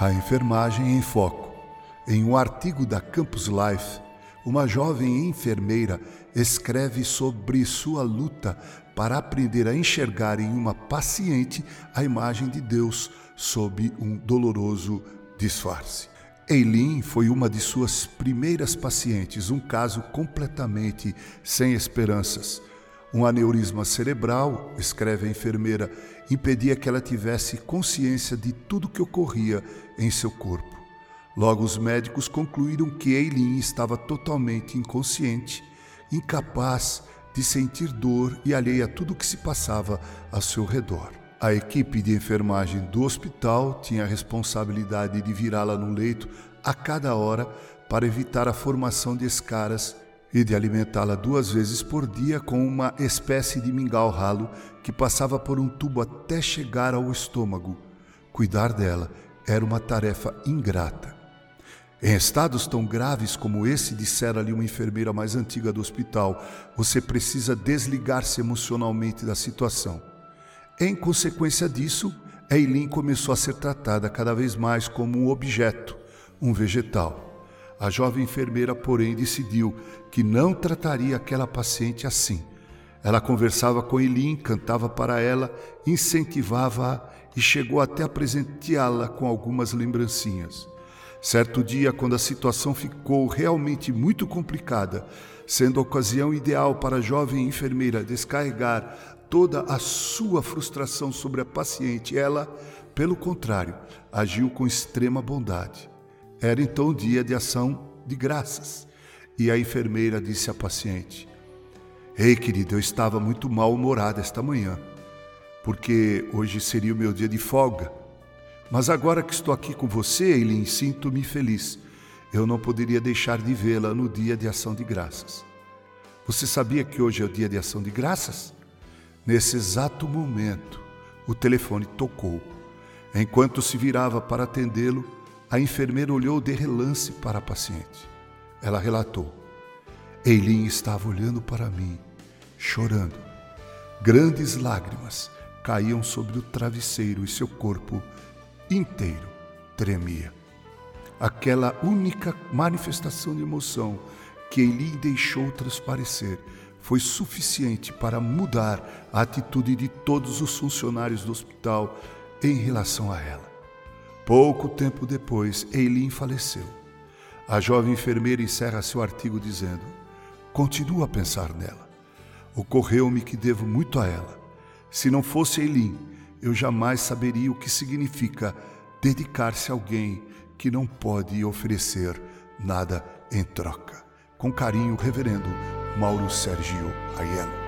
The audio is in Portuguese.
A enfermagem em foco. Em um artigo da Campus Life, uma jovem enfermeira escreve sobre sua luta para aprender a enxergar em uma paciente a imagem de Deus sob um doloroso disfarce. Eileen foi uma de suas primeiras pacientes, um caso completamente sem esperanças. Um aneurisma cerebral, escreve a enfermeira, impedia que ela tivesse consciência de tudo que ocorria em seu corpo. Logo, os médicos concluíram que Eileen estava totalmente inconsciente, incapaz de sentir dor e alheia a tudo o que se passava ao seu redor. A equipe de enfermagem do hospital tinha a responsabilidade de virá-la no leito a cada hora para evitar a formação de escaras e de alimentá-la duas vezes por dia com uma espécie de mingau ralo que passava por um tubo até chegar ao estômago. Cuidar dela era uma tarefa ingrata. Em estados tão graves como esse, dissera-lhe uma enfermeira mais antiga do hospital, você precisa desligar-se emocionalmente da situação. Em consequência disso, Eileen começou a ser tratada cada vez mais como um objeto, um vegetal. A jovem enfermeira, porém, decidiu que não trataria aquela paciente assim. Ela conversava com Eileen, cantava para ela, incentivava-a e chegou até a presenteá-la com algumas lembrancinhas. Certo dia, quando a situação ficou realmente muito complicada, sendo a ocasião ideal para a jovem enfermeira descarregar toda a sua frustração sobre a paciente, ela, pelo contrário, agiu com extrema bondade. Era então dia de ação de graças. E a enfermeira disse à paciente: Ei, querida, eu estava muito mal-humorada esta manhã, porque hoje seria o meu dia de folga. Mas agora que estou aqui com você, Eileen, sinto-me feliz. Eu não poderia deixar de vê-la no dia de ação de graças. Você sabia que hoje é o dia de ação de graças? Nesse exato momento, o telefone tocou. Enquanto se virava para atendê-lo, a enfermeira olhou de relance para a paciente. Ela relatou: Eileen estava olhando para mim, chorando. Grandes lágrimas caíam sobre o travesseiro e seu corpo inteiro tremia. Aquela única manifestação de emoção que Eileen deixou transparecer foi suficiente para mudar a atitude de todos os funcionários do hospital em relação a ela. Pouco tempo depois, Eileen faleceu. A jovem enfermeira encerra seu artigo dizendo: Continuo a pensar nela. Ocorreu-me que devo muito a ela. Se não fosse Eileen, eu jamais saberia o que significa dedicar-se a alguém que não pode oferecer nada em troca. Com carinho, Reverendo Mauro Sergio Aiello.